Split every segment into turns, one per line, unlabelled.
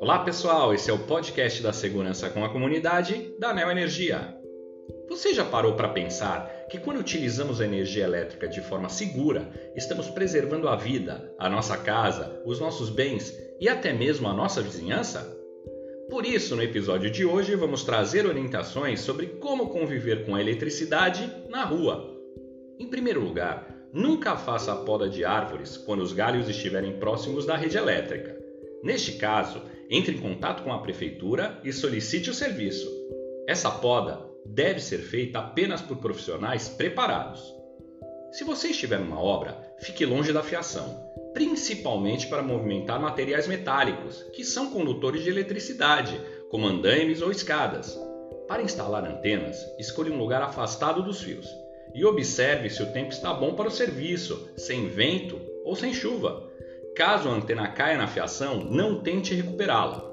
Olá pessoal, esse é o podcast da segurança com a comunidade da Neo Energia. Você já parou para pensar que quando utilizamos a energia elétrica de forma segura, estamos preservando a vida, a nossa casa, os nossos bens e até mesmo a nossa vizinhança? Por isso, no episódio de hoje, vamos trazer orientações sobre como conviver com a eletricidade na rua. Em primeiro lugar, nunca faça a poda de árvores quando os galhos estiverem próximos da rede elétrica. Neste caso, entre em contato com a prefeitura e solicite o serviço. Essa poda deve ser feita apenas por profissionais preparados. Se você estiver numa obra, fique longe da fiação, principalmente para movimentar materiais metálicos, que são condutores de eletricidade, como andaimes ou escadas. Para instalar antenas, escolha um lugar afastado dos fios e observe se o tempo está bom para o serviço, sem vento ou sem chuva. Caso a antena caia na fiação, não tente recuperá-la.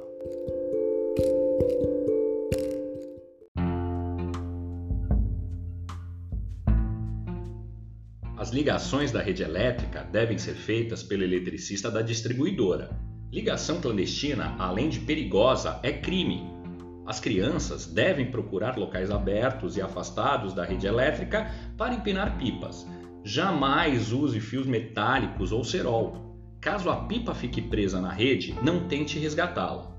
As ligações da rede elétrica devem ser feitas pelo eletricista da distribuidora. Ligação clandestina, além de perigosa, é crime. As crianças devem procurar locais abertos e afastados da rede elétrica para empinar pipas. Jamais use fios metálicos ou cerol. Caso a pipa fique presa na rede, não tente resgatá-la.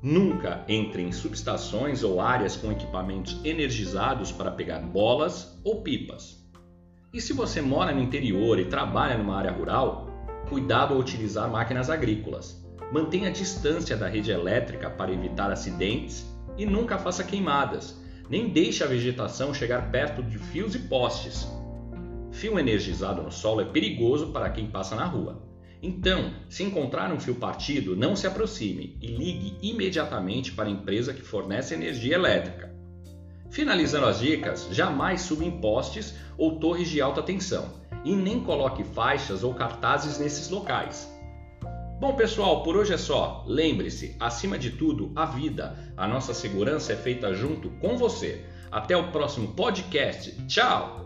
Nunca entre em subestações ou áreas com equipamentos energizados para pegar bolas ou pipas. E se você mora no interior e trabalha numa área rural, cuidado ao utilizar máquinas agrícolas. Mantenha a distância da rede elétrica para evitar acidentes e nunca faça queimadas. Nem deixe a vegetação chegar perto de fios e postes. Fio energizado no solo é perigoso para quem passa na rua. Então, se encontrar um fio partido, não se aproxime e ligue imediatamente para a empresa que fornece energia elétrica. Finalizando as dicas, jamais suba em postes ou torres de alta tensão e nem coloque faixas ou cartazes nesses locais. Bom, pessoal, por hoje é só. Lembre-se, acima de tudo, a vida. A nossa segurança é feita junto com você. Até o próximo podcast. Tchau!